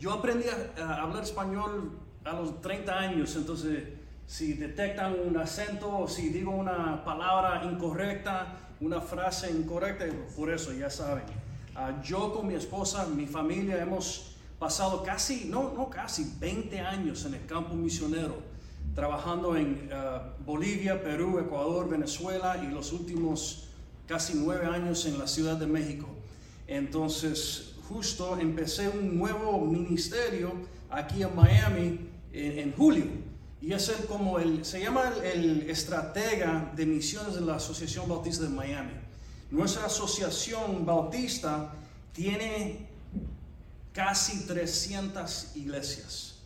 yo aprendí a, hablar español a los 30 años, entonces si detectan un acento si digo una palabra incorrecta, una frase incorrecta, por eso ya saben. Ah, yo con mi esposa, mi familia hemos pasado casi, no, no casi, 20 años en el campo misionero, trabajando en ah, Bolivia, Perú, Ecuador, Venezuela y los últimos casi nueve años en la Ciudad de México. Entonces, justo empecé un nuevo ministerio aquí en Miami en, julio. Y es el, como el, se llama el, estratega de misiones de la Asociación Bautista de Miami. Nuestra asociación bautista tiene casi 300 iglesias.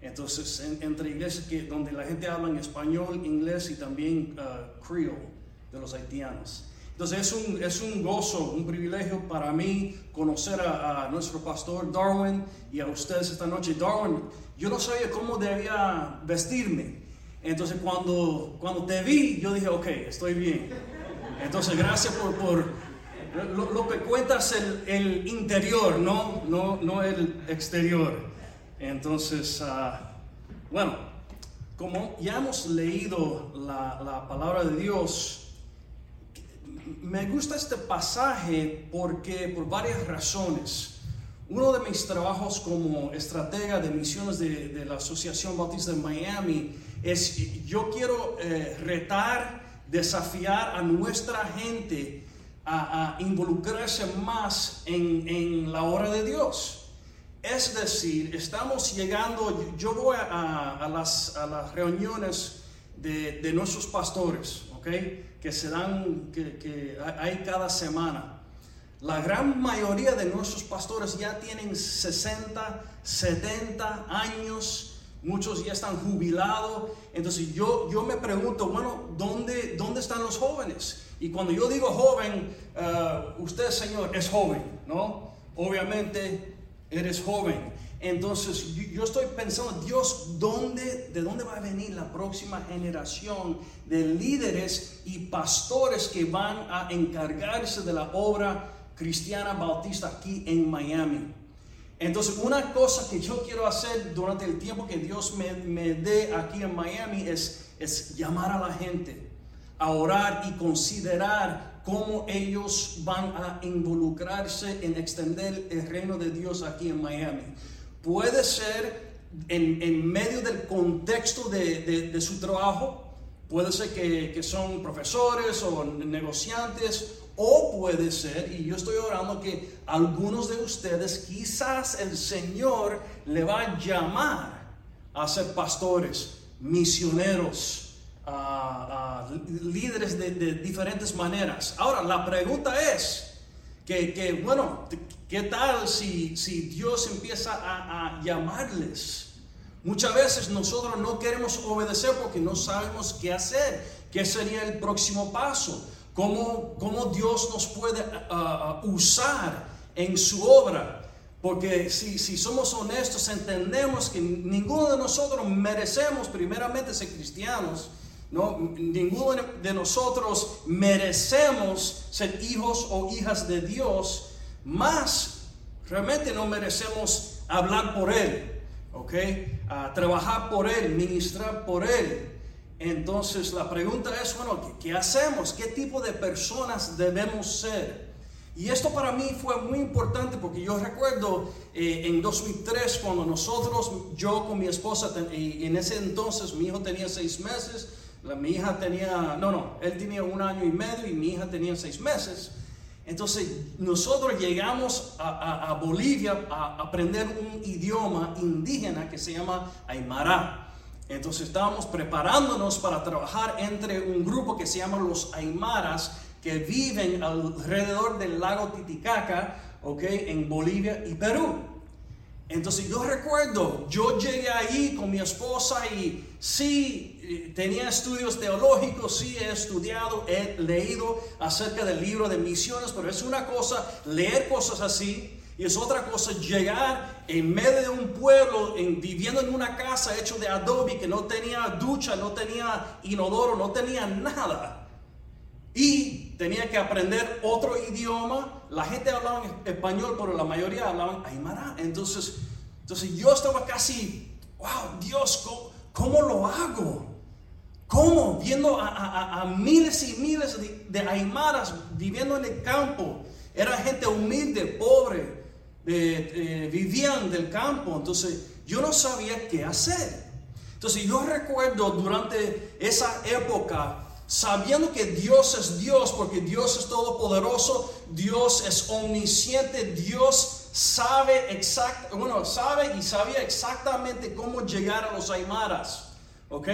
Entonces, entre iglesias que, donde la gente habla en español, inglés y también uh, creole de los haitianos. Entonces es un, es un gozo, un privilegio para mí conocer a, nuestro pastor Darwin y a ustedes esta noche. Darwin, yo no sabía cómo debía vestirme. Entonces cuando, cuando te vi, yo dije, ok, estoy bien. Entonces gracias por, por lo, que cuentas el, el interior, no, no, no el exterior. Entonces, ah, bueno, como ya hemos leído la, la palabra de Dios, me gusta este pasaje porque por varias razones. Uno de mis trabajos como estratega de misiones de, la Asociación Bautista de Miami es yo quiero eh, retar, desafiar a nuestra gente a, involucrarse más en, la obra de Dios. Es decir, estamos llegando, yo voy a, las, reuniones de, de nuestros pastores, ¿ok? Que se dan, que, hay cada semana. La gran mayoría de nuestros pastores ya tienen 60, 70 años, muchos ya están jubilados. Entonces yo, yo me pregunto, bueno, ¿dónde, ¿dónde están los jóvenes? Y cuando yo digo joven, uh, usted, Señor, es joven, ¿no? Obviamente eres joven. Entonces yo estoy pensando, Dios, ¿dónde, ¿de dónde va a venir la próxima generación de líderes y pastores que van a encargarse de la obra cristiana bautista aquí en Miami? Entonces, una cosa que yo quiero hacer durante el tiempo que Dios me, me dé aquí en Miami es, es llamar a la gente a orar y considerar cómo ellos van a involucrarse en extender el reino de Dios aquí en Miami puede ser en, medio del contexto de, su trabajo, puede ser que, son profesores o negociantes, o puede ser, y yo estoy orando que algunos de ustedes quizás el Señor le va a llamar a ser pastores, misioneros, líderes de, diferentes maneras. Ahora, la pregunta es, que, bueno, ¿qué tal si, si Dios empieza a, llamarles? Muchas veces nosotros no queremos obedecer porque no sabemos qué hacer, qué sería el próximo paso, cómo, cómo Dios nos puede usar en su obra. Porque si, si, somos honestos, entendemos que ninguno de nosotros merecemos primeramente ser cristianos no, ninguno de nosotros merecemos ser hijos o hijas de Dios, más realmente no merecemos hablar por Él, ¿ok? trabajar por Él, ministrar por Él. Entonces la pregunta es, bueno, ¿qué, hacemos? ¿Qué tipo de personas debemos ser? Y esto para mí fue muy importante porque yo recuerdo eh, en 2003 cuando nosotros, yo con mi esposa, en ese entonces mi hijo tenía seis meses, mi hija tenía, no, no, él tenía un año y medio y mi hija tenía seis meses. Entonces nosotros llegamos a, Bolivia a aprender un idioma indígena que se llama Aymara. Entonces estábamos preparándonos para trabajar entre un grupo que se llama los Aymaras que viven alrededor del lago Titicaca, ¿ok? En Bolivia y Perú. Entonces yo recuerdo, yo llegué ahí con mi esposa y sí, tenía estudios teológicos, sí he estudiado, he leído acerca del libro de misiones, pero es una cosa leer cosas así y es otra cosa llegar en medio de un pueblo, viviendo en una casa hecho de adobe que no tenía ducha, no tenía inodoro, no tenía nada. Y tenía que aprender otro idioma. La gente hablaba español, pero la mayoría hablaban aymara. Entonces Entonces yo estaba casi, wow, Dios, ¿cómo, lo hago? ¿Cómo? Viendo a, miles y miles de, aymaras viviendo en el campo. Era gente humilde, pobre, vivían del campo. Entonces yo no sabía qué hacer. Entonces yo recuerdo durante esa época, sabiendo que Dios es Dios, porque Dios es todopoderoso, Dios es omnisciente, Dios sabe exact, bueno, sabe y sabía exactamente cómo llegar a los aymaras. ¿Ok?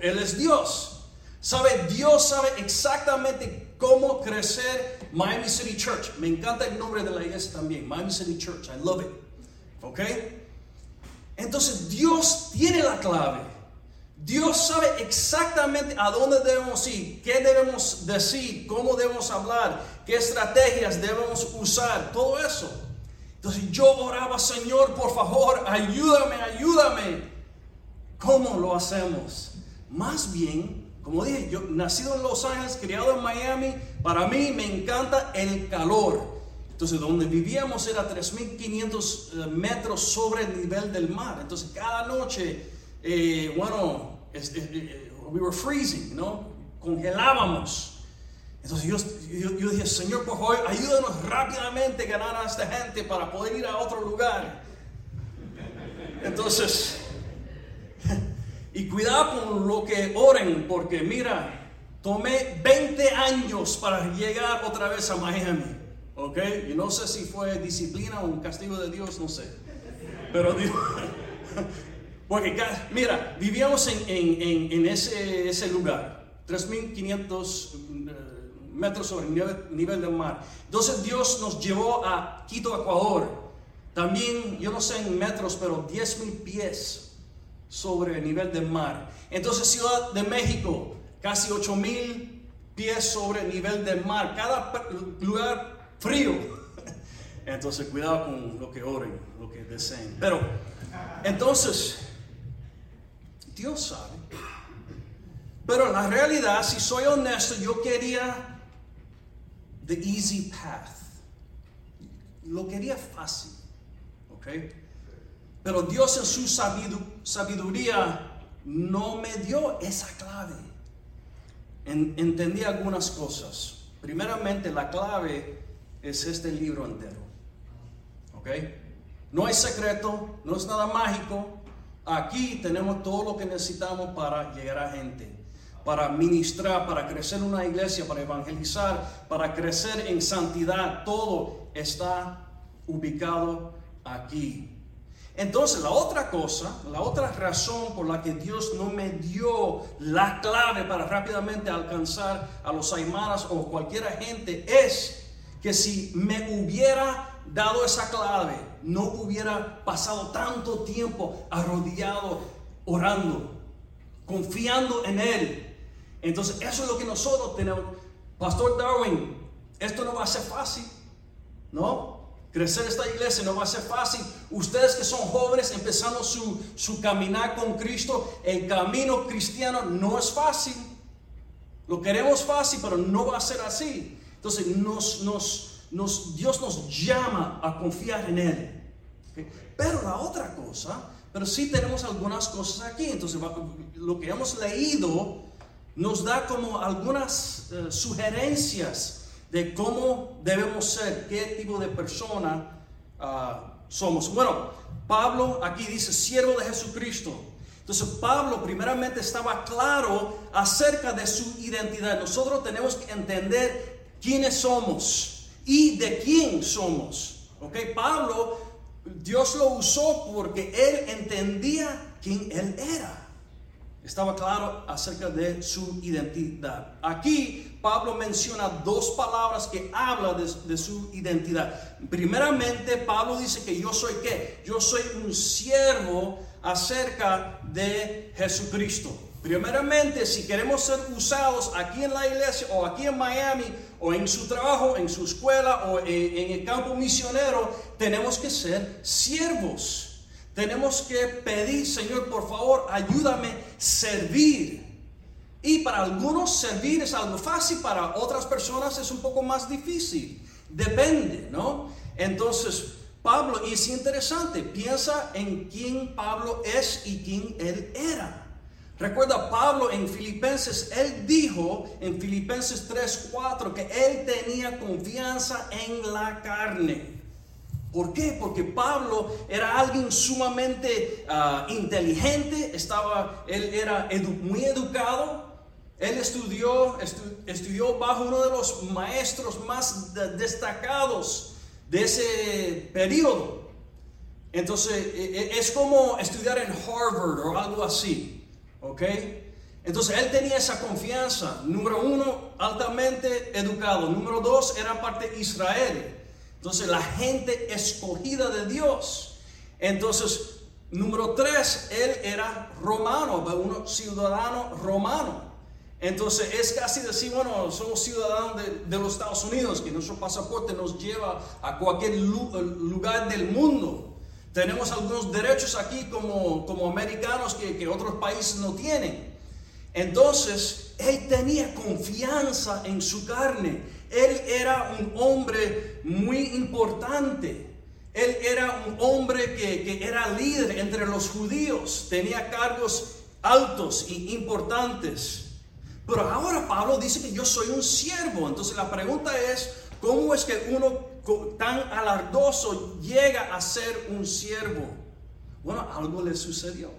Él es Dios. Sabe, Dios sabe exactamente cómo crecer Miami City Church. Me encanta el nombre de la iglesia también, Miami City Church. I love it. ¿Ok? Entonces Dios tiene la clave. Dios sabe exactamente a dónde debemos ir, qué debemos decir, cómo debemos hablar, qué estrategias debemos usar, todo eso. Entonces yo oraba, Señor, por favor, ayúdame, ayúdame. ¿Cómo lo hacemos? Más bien, como dije, yo nacido en Los Ángeles, criado en Miami, para mí me encanta el calor. Entonces, donde vivíamos era 3.500 eh, metros sobre el nivel del mar. Entonces, cada noche, eh, bueno, eh, we were freezing, ¿no? Congelábamos. Entonces yo, yo, dije, Señor, por favor, ayúdanos rápidamente a ganar a esta gente para poder ir a otro lugar. Entonces, y cuidado con lo que oren, porque mira, tomé 20 años para llegar otra vez a Miami. ¿Ok? Y no sé si fue disciplina o un castigo de Dios, no sé. Pero Dios, porque mira, vivíamos en, en, en ese, ese, lugar, 3.500 eh, metros sobre el nivel, nivel del mar. Entonces Dios nos llevó a Quito, Ecuador. También, yo no sé en metros, pero 10.000 pies sobre el nivel del mar. Entonces Ciudad de México, casi 8 mil pies sobre el nivel del mar. Cada lugar frío. Entonces cuidado con lo que oren, lo que deseen. Pero entonces, Dios sabe. Pero la realidad, si soy honesto, yo quería the easy path. Lo quería fácil. ¿Ok? Pero Dios en su sabiduría no me dio esa clave. entendí algunas cosas. Primeramente, la clave es este libro entero. ¿Ok? No hay secreto, no es nada mágico. Aquí tenemos todo lo que necesitamos para llegar a gente, para ministrar, para crecer una iglesia, para evangelizar, para crecer en santidad. Todo está ubicado aquí. Entonces, la otra cosa, la otra razón por la que Dios no me dio la clave para rápidamente alcanzar a los aymaras o cualquier gente es que si me hubiera dado esa clave, no hubiera pasado tanto tiempo arrodillado, orando, confiando en Él. Entonces, eso es lo que nosotros tenemos. Pastor Darwin, esto no va a ser fácil, ¿no? Crecer esta iglesia no va a ser fácil. Ustedes que son jóvenes empezando su, su caminar con Cristo, el camino cristiano no es fácil. Lo queremos fácil, pero no va a ser así. Entonces nos, nos, nos, Dios nos llama a confiar en Él. Pero la otra cosa, pero sí tenemos algunas cosas aquí. Entonces lo que hemos leído nos da como algunas eh, sugerencias de cómo debemos ser, qué tipo de persona ah, somos. Bueno, Pablo aquí dice, siervo de Jesucristo. Entonces Pablo primeramente estaba claro acerca de su identidad. Nosotros tenemos que entender quiénes somos y de quién somos. ¿Ok? Pablo, Dios lo usó porque él entendía quién él era estaba claro acerca de su identidad. Aquí Pablo menciona dos palabras que hablan de, su identidad. Primeramente, Pablo dice que yo soy qué? Yo soy un siervo acerca de Jesucristo. Primeramente, si queremos ser usados aquí en la iglesia o aquí en Miami o en su trabajo, en su escuela o en el campo misionero, tenemos que ser siervos. Tenemos que pedir, Señor, por favor, ayúdame a servir. Y para algunos servir es algo fácil, para otras personas es un poco más difícil. Depende, ¿no? Entonces, Pablo, y es interesante, piensa en quién Pablo es y quién él era. Recuerda Pablo en Filipenses, él dijo en Filipenses 3, 4 que él tenía confianza en la carne. ¿Por qué? Porque Pablo era alguien sumamente ah, inteligente, estaba, él era muy educado, él estudió, estudió bajo uno de los maestros más destacados de ese periodo. Entonces, e, e, es como estudiar en Harvard o algo así, ¿ok? Entonces, él tenía esa confianza. Número uno, altamente educado. Número dos, era parte de Israel. Entonces la gente escogida de Dios. Entonces, número tres, él era romano, un ciudadano romano. Entonces es casi decir, bueno, somos ciudadanos de, los Estados Unidos, que nuestro pasaporte nos lleva a cualquier lugar del mundo. Tenemos algunos derechos aquí como, como americanos que, que otros países no tienen. Entonces, él tenía confianza en su carne. Él era un hombre muy importante. Él era un hombre que, era líder entre los judíos, tenía cargos altos y importantes. Pero ahora Pablo dice que yo soy un siervo. Entonces la pregunta es, ¿cómo es que uno tan alardoso llega a ser un siervo? Bueno, algo le sucedió.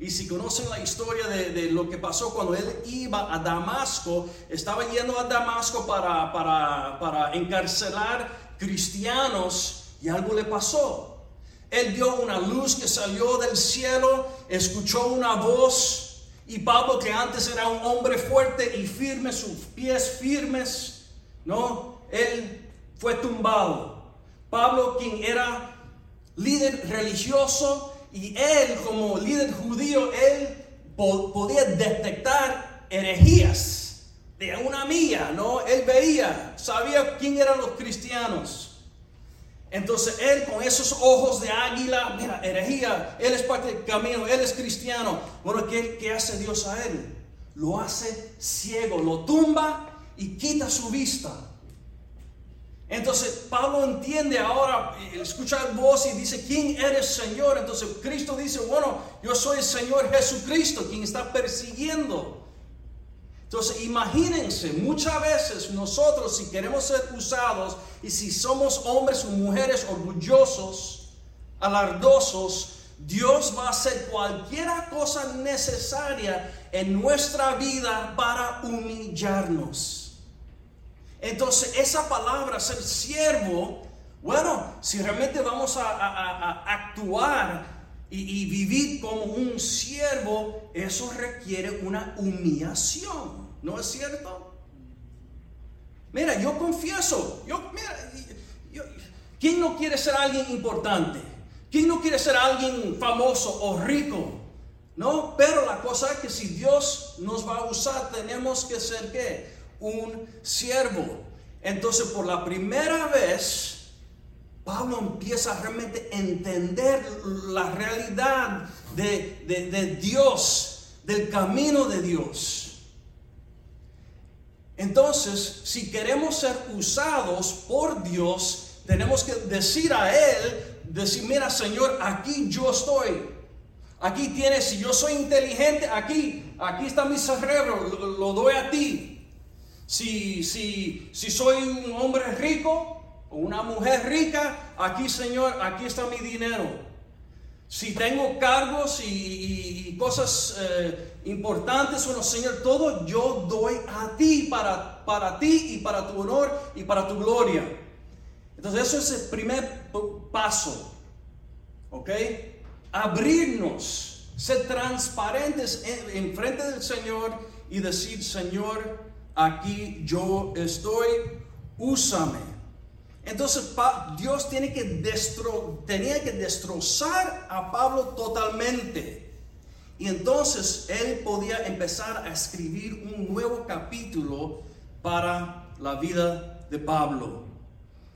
Y si conocen la historia de, lo que pasó cuando él iba a Damasco, estaba yendo a Damasco para, para, encarcelar cristianos y algo le pasó. Él vio una luz que salió del cielo, escuchó una voz y Pablo que antes era un hombre fuerte y firme, sus pies firmes, ¿no? Él fue tumbado. Pablo quien era líder religioso, y él, como líder judío, él podía detectar herejías de una mía, ¿no? Él veía, sabía quién eran los cristianos. Entonces él con esos ojos de águila, mira, herejía, él es parte del camino, él es cristiano. Bueno, ¿qué, ¿qué hace Dios a él? Lo hace ciego, lo tumba y quita su vista. Entonces Pablo entiende ahora, escucha voz y dice, ¿quién eres Señor? Entonces Cristo dice, bueno, yo soy el Señor Jesucristo, quien está persiguiendo. Entonces imagínense, muchas veces nosotros si queremos ser usados y si somos hombres o mujeres orgullosos, alardosos, Dios va a hacer cualquier cosa necesaria en nuestra vida para humillarnos. Entonces, esa palabra, ser siervo, bueno, si realmente vamos a, actuar y, vivir como un siervo, eso requiere una humillación, ¿no es cierto? Mira, yo confieso, yo, mira, ¿quién no quiere ser alguien importante? ¿Quién no quiere ser alguien famoso o rico? No, pero la cosa es que si Dios nos va a usar, tenemos que ser qué? Un siervo. Entonces, por la primera vez, Pablo empieza a realmente entender la realidad de, de Dios, del camino de Dios. Entonces, si queremos ser usados por Dios, tenemos que decir a Él, decir, mira Señor, aquí yo estoy. Aquí tienes, si yo soy inteligente, aquí, aquí está mi cerebro, lo doy a ti. Si, si, si soy un hombre rico o una mujer rica, aquí Señor, aquí está mi dinero. Si tengo cargos y, cosas eh, importantes, Señor, todo yo doy a ti, para, para ti y para tu honor y para tu gloria. Entonces eso es el primer paso. ¿Ok? Abrirnos, ser transparentes en, en frente del Señor y decir, Señor, aquí yo estoy, úsame. Entonces Dios tenía que destrozar a Pablo totalmente. Y entonces él podía empezar a escribir un nuevo capítulo para la vida de Pablo.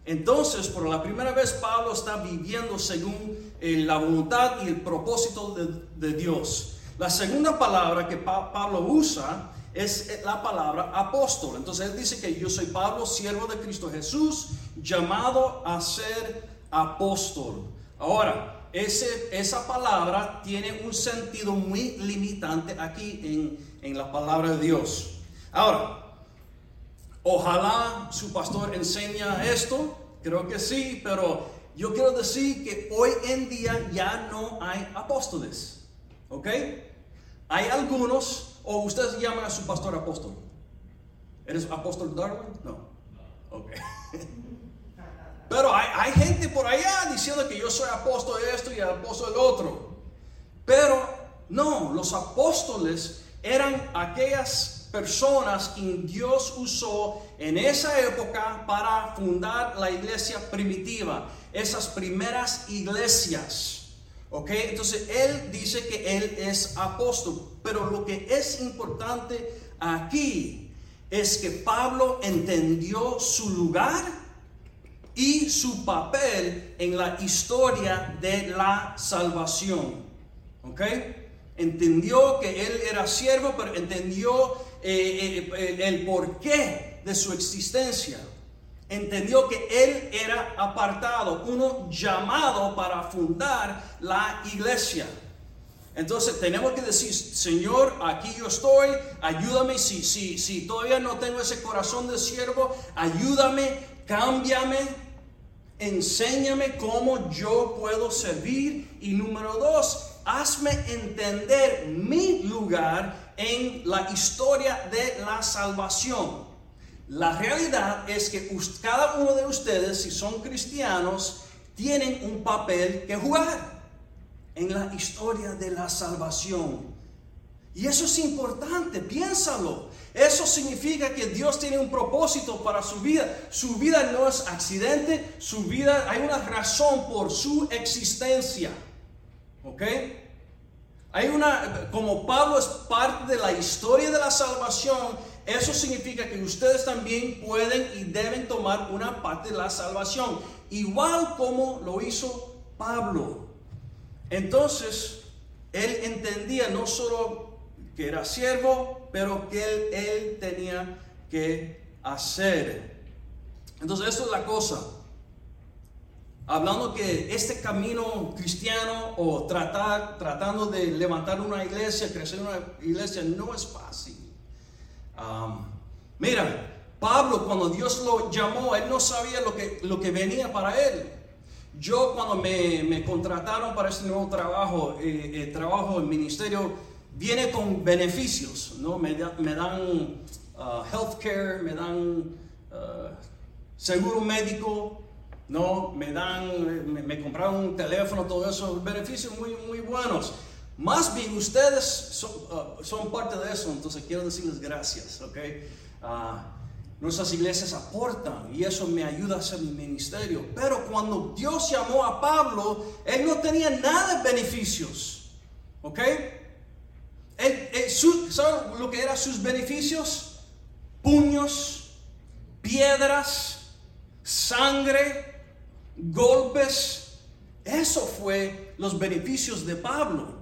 Entonces, por la primera vez, Pablo está viviendo según eh, la voluntad y el propósito de Dios. La segunda palabra que Pablo usa es la palabra apóstol. Entonces él dice que yo soy Pablo, siervo de Cristo Jesús, llamado a ser apóstol. Ahora, ese, esa palabra tiene un sentido muy limitante aquí en, en la palabra de Dios. Ahora, ojalá su pastor enseña esto, creo que sí, pero yo quiero decir que hoy en día ya no hay apóstoles. ¿Ok? Hay algunos, o ustedes llaman a su pastor apóstol. ¿Eres apóstol Darwin? No. Ok. Pero hay, hay, gente por allá diciendo que yo soy apóstol de esto y apóstol del otro. Pero no, los apóstoles eran aquellas personas que Dios usó en esa época para fundar la iglesia primitiva, esas primeras iglesias. ¿Ok? Entonces él dice que él es apóstol, pero lo que es importante aquí es que Pablo entendió su lugar y su papel en la historia de la salvación. ¿Ok? Entendió que él era siervo, pero entendió eh, eh, el porqué de su existencia. Entendió que él era apartado, uno llamado para fundar la iglesia. Entonces tenemos que decir, Señor, aquí yo estoy, ayúdame si, si, si todavía no tengo ese corazón de siervo, ayúdame, cámbiame, enséñame cómo yo puedo servir. Y número dos, hazme entender mi lugar en la historia de la salvación. La realidad es que cada uno de ustedes, si son cristianos, tienen un papel que jugar en la historia de la salvación. Y eso es importante, piénsalo. Eso significa que Dios tiene un propósito para su vida. Su vida no es accidente, su vida hay una razón por su existencia. ¿Ok? Hay una, como Pablo es parte de la historia de la salvación, eso significa que ustedes también pueden y deben tomar una parte de la salvación, igual como lo hizo Pablo. Entonces, él entendía no solo que era siervo, pero que él, tenía que hacer. Entonces, esto es la cosa. Hablando que este camino cristiano o tratar, tratando de levantar una iglesia, crecer una iglesia, no es fácil. Mira, Pablo cuando Dios lo llamó, él no sabía lo que, lo que venía para él. Yo cuando me, contrataron para este nuevo trabajo, eh, trabajo en ministerio viene con beneficios, ¿no? Me, me dan uh, health care, me dan uh, seguro médico, ¿no? Me dan, me, compraron un teléfono, todo eso, beneficios muy, muy buenos. Más bien ustedes son, uh, son parte de eso, entonces quiero decirles gracias, ¿ok? Nuestras iglesias aportan y eso me ayuda a hacer mi ministerio. Pero cuando Dios llamó a Pablo, él no tenía nada de beneficios. ¿Ok? ¿Saben lo que eran sus beneficios? Puños, piedras, sangre, golpes. Eso fue los beneficios de Pablo.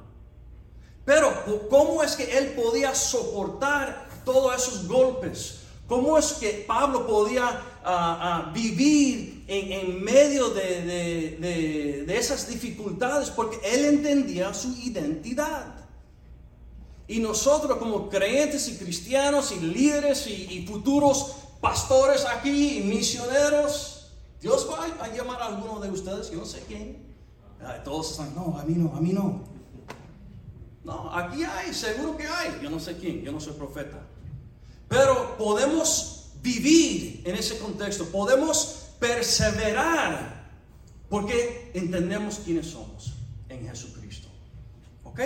Pero ¿cómo es que él podía soportar todos esos golpes? ¿Cómo es que Pablo podía ah, ah, vivir en, medio de, esas dificultades? Porque él entendía su identidad. Y nosotros como creyentes y cristianos y líderes y, futuros pastores aquí y misioneros, Dios va a llamar a alguno de ustedes, yo no sé quién. Todos están, no, a mí no, a mí no. No, aquí hay, seguro que hay, yo no sé quién, yo no soy profeta. Pero podemos vivir en ese contexto, podemos perseverar porque entendemos quiénes somos en Jesucristo. ¿Ok?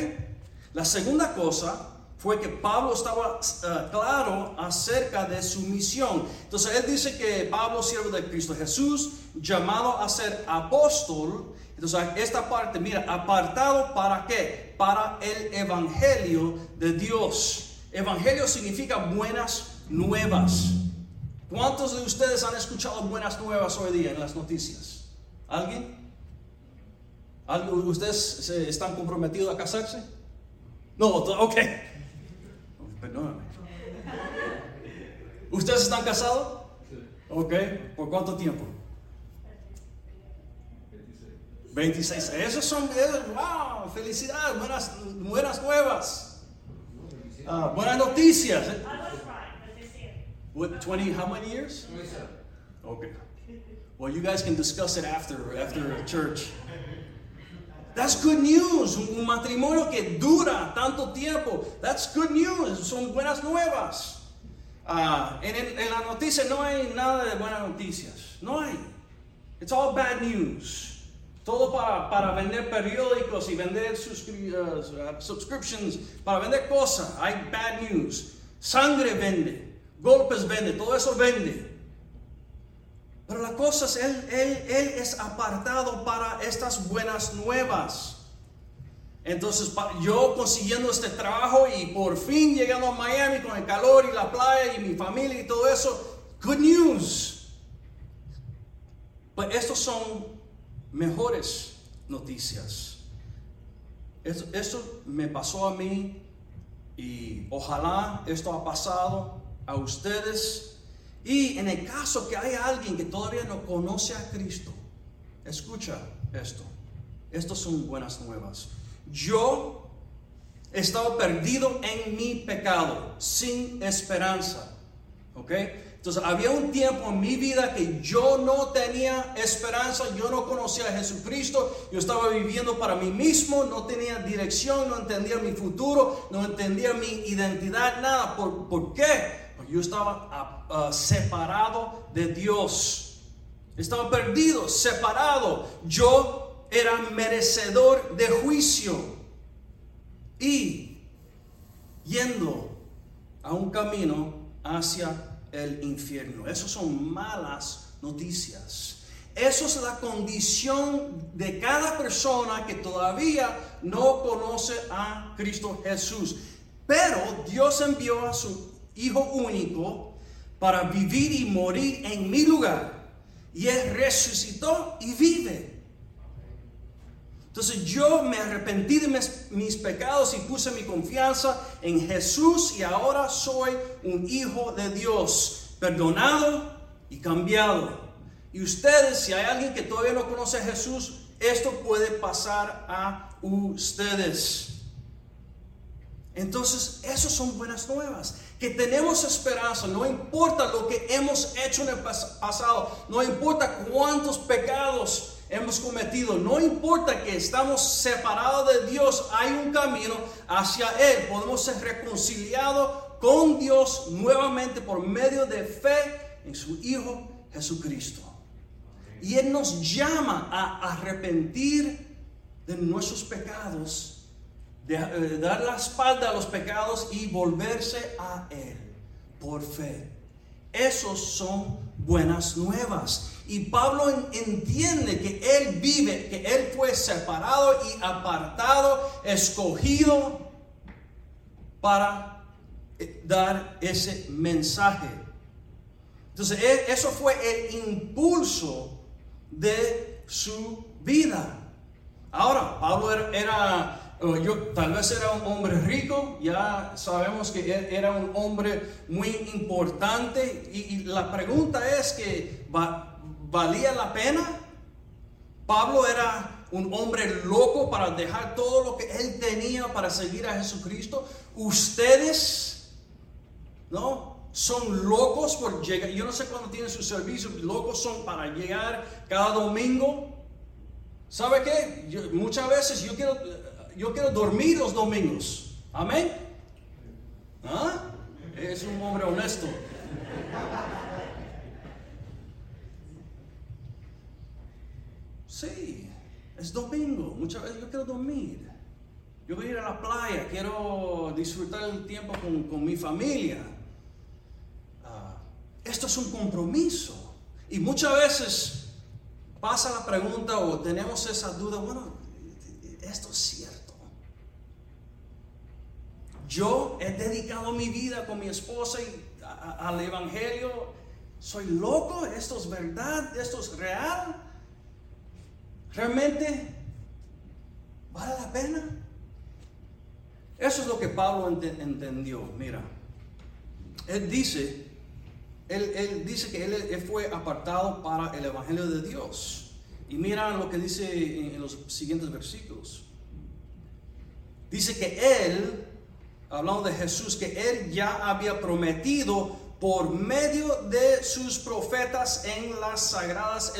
La segunda cosa fue que Pablo estaba eh, claro acerca de su misión. Entonces él dice que Pablo, siervo de Cristo Jesús, llamado a ser apóstol. Entonces esta parte, mira, apartado para qué? Para el evangelio de Dios. Evangelio significa buenas nuevas. ¿Cuántos de ustedes han escuchado buenas nuevas hoy día en las noticias? ¿Alguien? ¿Ustedes están comprometidos a casarse? No, ok. Perdóname. ¿Ustedes están casados? Ok. ¿Por cuánto tiempo? 26. Esos son, wow, felicidades, buenas, buenas nuevas. Uh, buenas noticias. What, 20, how many years? Okay. Well, you guys can discuss it after, after church. That's good news. Un matrimonio que dura tanto tiempo. That's good news. Son buenas nuevas. Uh, en, en, la noticia no hay nada de buenas noticias. No hay. It's all bad news. Todo para, para vender periódicos y vender suscri uh, subscriptions, para vender cosas. Hay bad news. Sangre vende. Golpes vende. Todo eso vende. Pero la cosa es, él, él, él es apartado para estas buenas nuevas. Entonces yo consiguiendo este trabajo y por fin llegando a Miami con el calor y la playa y mi familia y todo eso, good news. Pero estos son mejores noticias. Esto, esto me pasó a mí y ojalá esto ha pasado a ustedes y en el caso que hay alguien que todavía no conoce a Cristo, escucha esto. Estas son buenas nuevas. Yo estaba perdido en mi pecado, sin esperanza. ¿Ok? Entonces había un tiempo en mi vida que yo no tenía esperanza, yo no conocía a Jesucristo, yo estaba viviendo para mí mismo, no tenía dirección, no entendía mi futuro, no entendía mi identidad, nada. ¿Por, ¿por qué? Yo estaba ah, ah, separado de Dios. Estaba perdido, separado. Yo era merecedor de juicio. Y yendo a un camino hacia el infierno. Esas son malas noticias. Eso es la condición de cada persona que todavía no conoce a Cristo Jesús. Pero Dios envió a su Hijo único, para vivir y morir en mi lugar. Y Él resucitó y vive. Entonces yo me arrepentí de mis, pecados y puse mi confianza en Jesús y ahora soy un hijo de Dios, perdonado y cambiado. Y ustedes, si hay alguien que todavía no conoce a Jesús, esto puede pasar a ustedes. Entonces, esas son buenas nuevas que tenemos esperanza, no importa lo que hemos hecho en el pasado, no importa cuántos pecados hemos cometido, no importa que estamos separados de Dios, hay un camino hacia Él, podemos ser reconciliados con Dios nuevamente por medio de fe en su Hijo Jesucristo. Y Él nos llama a arrepentir de nuestros pecados de, eh, dar la espalda a los pecados y volverse a Él por fe. Esos son buenas nuevas. Y Pablo entiende que Él vive, que Él fue separado y apartado, escogido para eh, dar ese mensaje. Entonces, e, eso fue el impulso de su vida. Ahora, Pablo era yo tal vez era un hombre rico, ya sabemos que era un hombre muy importante y, la pregunta es que valía la pena. Pablo era un hombre loco para dejar todo lo que él tenía para seguir a Jesucristo. Ustedes, ¿no? Son locos por llegar. Yo no sé cuándo tienen su servicio. Locos son para llegar cada domingo. ¿Sabe qué? muchas veces yo quiero yo quiero dormir los domingos. Amén. ¿Ah? Es un hombre honesto. Sí, es domingo. Muchas veces yo quiero dormir. Yo a ir a la playa, quiero disfrutar el tiempo con, mi familia. Ah, esto es un compromiso. Y muchas veces pasa la pregunta o tenemos esa duda, bueno, esto es cierto. Yo he dedicado mi vida con mi esposa y al Evangelio. ¿Soy loco? ¿Esto es verdad? ¿Esto es real? ¿Realmente vale la pena? Eso es lo que Pablo entendió. Mira, él dice, él, dice que él, fue apartado para el Evangelio de Dios. Y mira lo que dice en, en los siguientes versículos. Dice que Él, hablando de Jesús, que Él ya había prometido por medio de sus profetas en las sagradas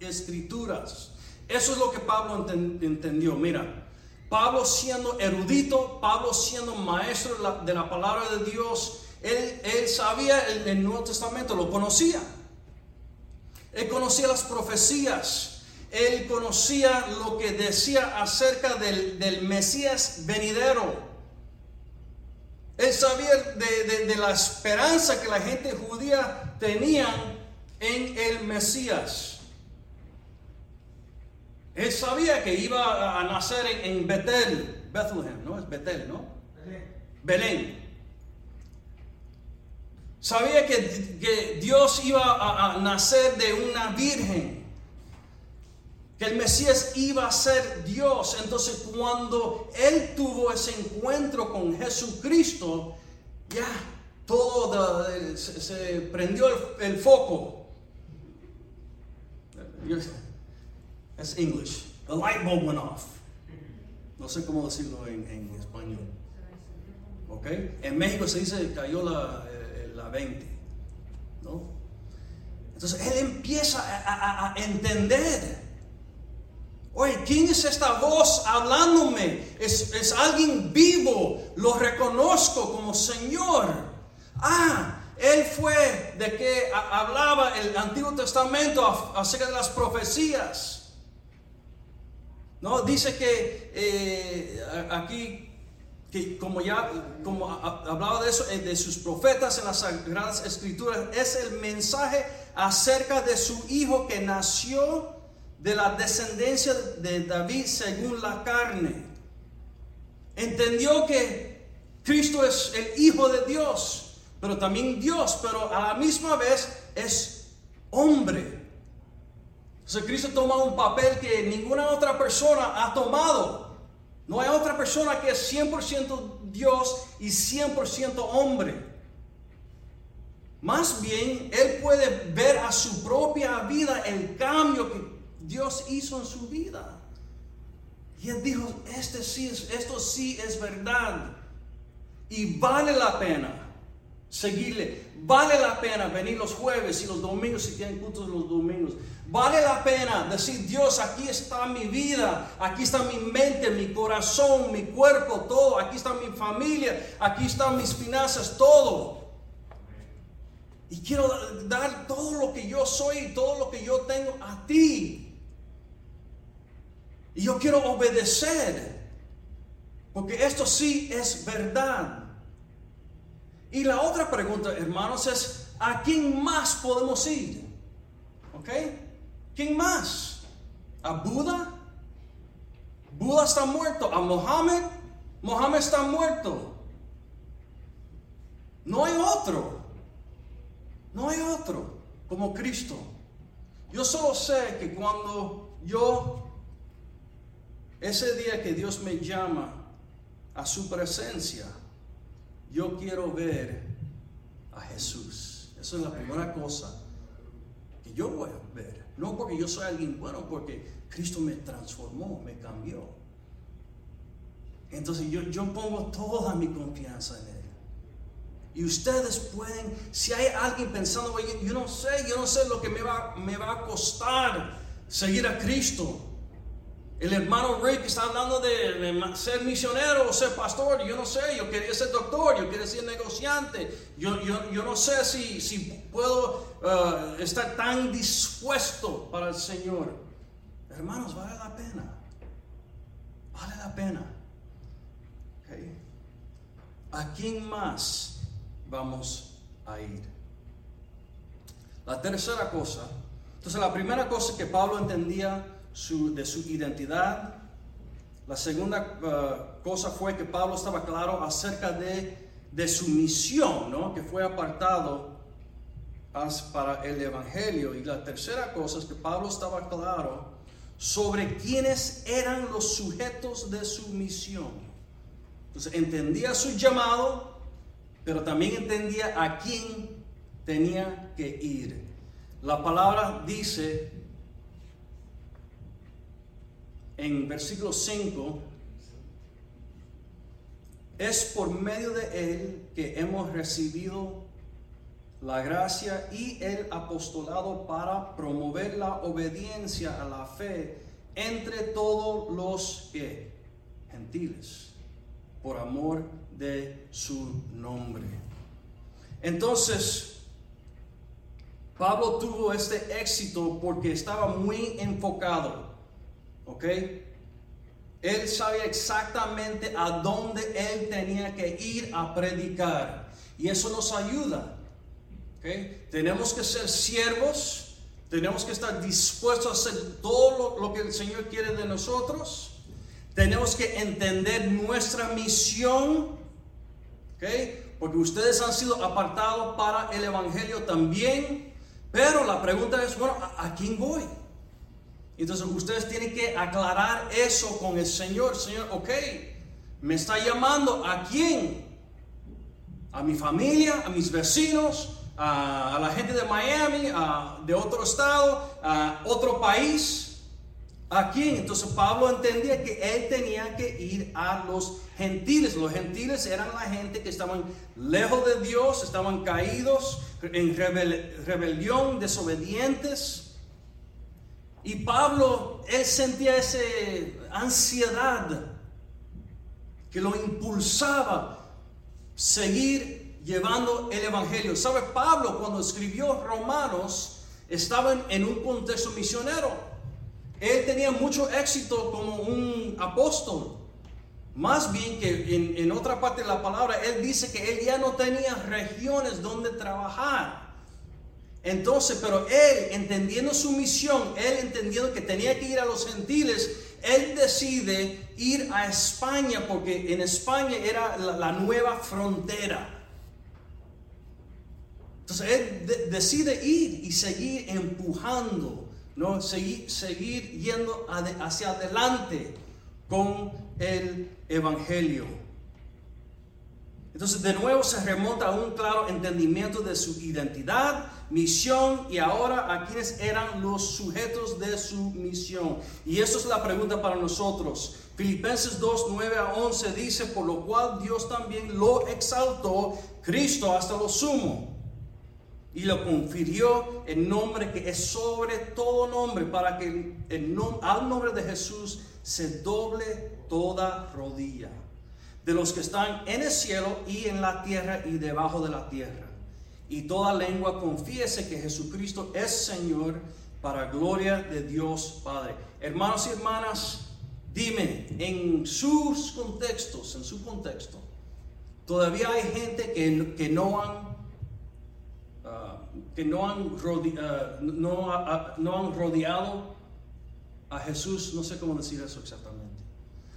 escrituras. Eso es lo que Pablo entendió. Mira, Pablo siendo erudito, Pablo siendo maestro de la, palabra de Dios, él, él sabía el, el, Nuevo Testamento, lo conocía. Él conocía las profecías, él conocía lo que decía acerca del, del Mesías venidero. Él sabía de, la esperanza que la gente judía tenía en el Mesías. Él sabía que iba a nacer en, Betel, Bethlehem, ¿no? Es Betel, ¿no? Belén. Sabía que, Dios iba a nacer de una virgen que el Mesías iba a ser Dios. Entonces cuando él tuvo ese encuentro con Jesucristo, ya todo se, prendió el, foco. Es English. The light bulb went off. No sé cómo decirlo en, español. ¿Ok? En México se dice cayó la, eh, la 20. ¿No? Entonces él empieza a, a entender Oye, ¿quién es esta voz hablándome? Es, alguien vivo, lo reconozco como Señor. Ah, Él fue de que hablaba el Antiguo Testamento acerca de las profecías. No, dice que eh, aquí, que como ya como hablaba de eso, eh, de sus profetas en las Sagradas Escrituras, es el mensaje acerca de su hijo que nació de la descendencia de David según la carne. Entendió que Cristo es el Hijo de Dios, pero también Dios, pero a la misma vez es hombre. O sea, Cristo toma un papel que ninguna otra persona ha tomado. No hay otra persona que es 100% Dios y 100% hombre. Más bien, Él puede ver a su propia vida el cambio que Dios hizo en su vida. Y él dijo, este sí es, esto sí es verdad. Y vale la pena seguirle. Vale la pena venir los jueves y los domingos si tienen cultos los domingos. Vale la pena decir, Dios, aquí está mi vida, aquí está mi mente, mi corazón, mi cuerpo, todo. Aquí está mi familia, aquí están mis finanzas, todo. Y quiero dar todo lo que yo soy y todo lo que yo tengo a ti. Y yo quiero obedecer, porque esto sí es verdad. Y la otra pregunta, hermanos, es, ¿a quién más podemos ir? ¿Ok? ¿Quién más? ¿A Buda? Buda está muerto. ¿A Mohammed? Mohammed está muerto. No hay otro. No hay otro como Cristo. Yo solo sé que cuando yo ese día que Dios me llama a su presencia, yo quiero ver a Jesús. Esa es la primera cosa que yo voy a ver. No porque yo soy alguien bueno, porque Cristo me transformó, me cambió. Entonces yo, yo pongo toda mi confianza en Él. Y ustedes pueden, si hay alguien pensando, yo, yo no sé, yo no sé lo que me va, me va a costar seguir a Cristo. El hermano Rick está hablando de, ser misionero o ser pastor. Yo no sé, yo quería ser doctor, yo quería ser negociante. Yo, yo, no sé si, si puedo uh, estar tan dispuesto para el Señor. Hermanos, vale la pena. Vale la pena. ¿A quién más vamos a ir? La tercera cosa. Entonces, la primera cosa que Pablo entendía de su identidad. La segunda uh, cosa fue que Pablo estaba claro acerca de, de su misión, ¿no? que fue apartado para el Evangelio. Y la tercera cosa es que Pablo estaba claro sobre quiénes eran los sujetos de su misión. Entonces entendía su llamado, pero también entendía a quién tenía que ir. La palabra dice en versículo 5, es por medio de Él que hemos recibido la gracia y el apostolado para promover la obediencia a la fe entre todos los gentiles, por amor de su nombre. Entonces, Pablo tuvo este éxito porque estaba muy enfocado, ¿ok? Él sabía exactamente a dónde él tenía que ir a predicar. Y eso nos ayuda. ¿okay? Tenemos que ser siervos, tenemos que estar dispuestos a hacer todo lo, que el Señor quiere de nosotros. Tenemos que entender nuestra misión. ¿okay? Porque ustedes han sido apartados para el Evangelio también. Pero la pregunta es, bueno, a quién voy? Entonces ustedes tienen que aclarar eso con el Señor. Señor, ok, me está llamando a quién? A mi familia, a mis vecinos, a, la gente de Miami, a, de otro estado, a otro país. ¿A quién? Entonces Pablo entendía que él tenía que ir a los gentiles. Los gentiles eran la gente que estaban lejos de Dios, estaban caídos en rebelión, desobedientes. Y Pablo, él sentía esa ansiedad que lo impulsaba seguir llevando el Evangelio. ¿Sabe? Pablo cuando escribió Romanos estaba en un contexto misionero. Él tenía mucho éxito como un apóstol. Más bien que en, en otra parte de la palabra, él dice que él ya no tenía regiones donde trabajar. Entonces, pero él, entendiendo su misión, él entendiendo que tenía que ir a los gentiles, él decide ir a España porque en España era la, nueva frontera. Entonces él decide ir y seguir empujando, ¿no? seguir, seguir yendo hacia adelante con el Evangelio. Entonces de nuevo se remonta a un claro entendimiento de su identidad, misión y ahora a quienes eran los sujetos de su misión. Y eso es la pregunta para nosotros. Filipenses 2, 9 a 11 dice, por lo cual Dios también lo exaltó, Cristo hasta lo sumo. Y lo confirió en nombre que es sobre todo nombre, para que el, al nombre de Jesús se doble toda rodilla, de los que están en el cielo y en la tierra y debajo de la tierra y toda lengua confiese que Jesucristo es Señor para gloria de Dios Padre. Hermanos y hermanas, dime, en sus contextos, en su contexto, todavía hay gente que, que no han que no han, uh, no, no han rodeado a Jesús, no sé cómo decir eso exactamente.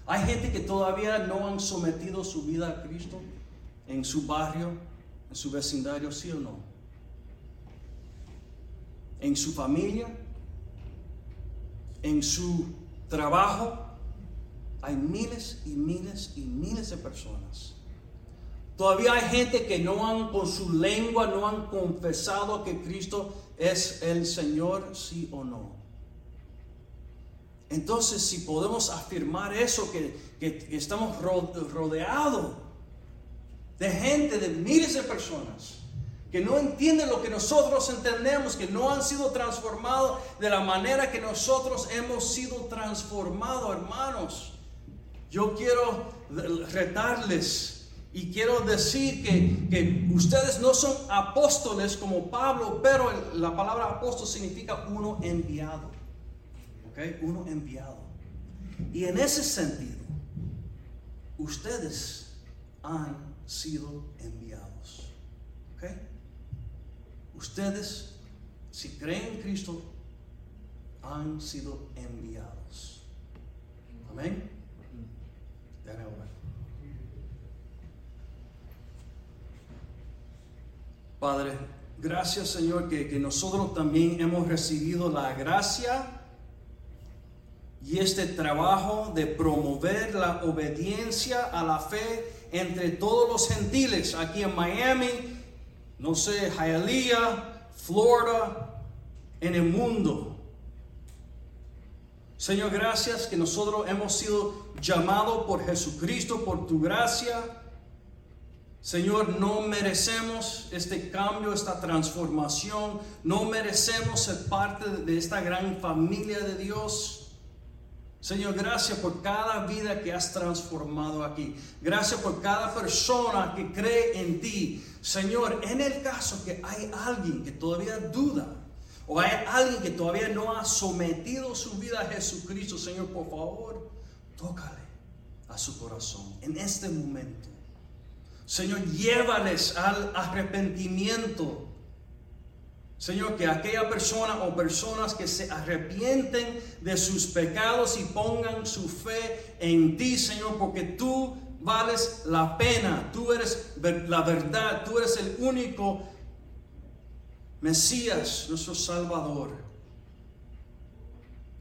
Hay gente que todavía no han sometido su vida a Cristo en su barrio, en su vecindario, sí o no. En su familia, en su trabajo, hay miles y miles y miles de personas. Todavía hay gente que no han, con su lengua, no han confesado que Cristo es el Señor, sí o no. Entonces, si podemos afirmar eso, que, estamos rodeados de gente, de miles de personas que no entienden lo que nosotros entendemos, que no han sido transformados de la manera que nosotros hemos sido transformados, hermanos. Yo quiero retarles y quiero decir que, que, ustedes no son apóstoles como Pablo, pero la palabra apóstol significa uno enviado. ¿Ok? Uno enviado. Y en ese sentido, ustedes han sido enviados. ¿Ok? Ustedes, si creen en Cristo, han sido enviados. Amén. Padre, gracias Señor que, que nosotros también hemos recibido la gracia y este trabajo de promover la obediencia a la fe entre todos los gentiles aquí en Miami, no sé, Hialeah, Florida, en el mundo. Señor, gracias que nosotros hemos sido llamados por Jesucristo, por tu gracia. Señor, no merecemos este cambio, esta transformación. No merecemos ser parte de esta gran familia de Dios. Señor, gracias por cada vida que has transformado aquí. Gracias por cada persona que cree en ti. Señor, en el caso que hay alguien que todavía duda o hay alguien que todavía no ha sometido su vida a Jesucristo, Señor, por favor, tócale a su corazón en este momento. Señor, llévales al arrepentimiento Señor, que aquella persona o personas que se arrepienten de sus pecados y pongan su fe en ti, Señor, porque tú vales la pena, tú eres la verdad, tú eres el único Mesías, nuestro Salvador.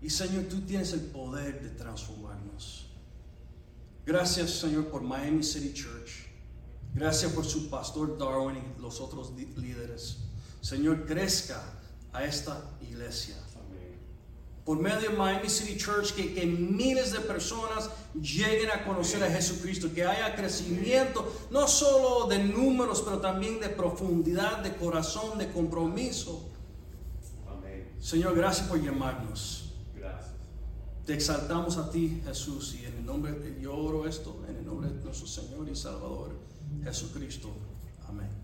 Y Señor, tú tienes el poder de transformarnos. Gracias, Señor, por Miami City Church. Gracias por su pastor Darwin y los otros líderes. Señor, crezca a esta iglesia. Por medio de Miami City Church, que, que, miles de personas lleguen a conocer a Jesucristo, que haya crecimiento, no solo de números, pero también de profundidad, de corazón, de compromiso. Señor, gracias por llamarnos. Gracias. Te exaltamos a ti, Jesús, y en el nombre, yo oro esto, en el nombre de nuestro Señor y Salvador, Jesucristo. Amén.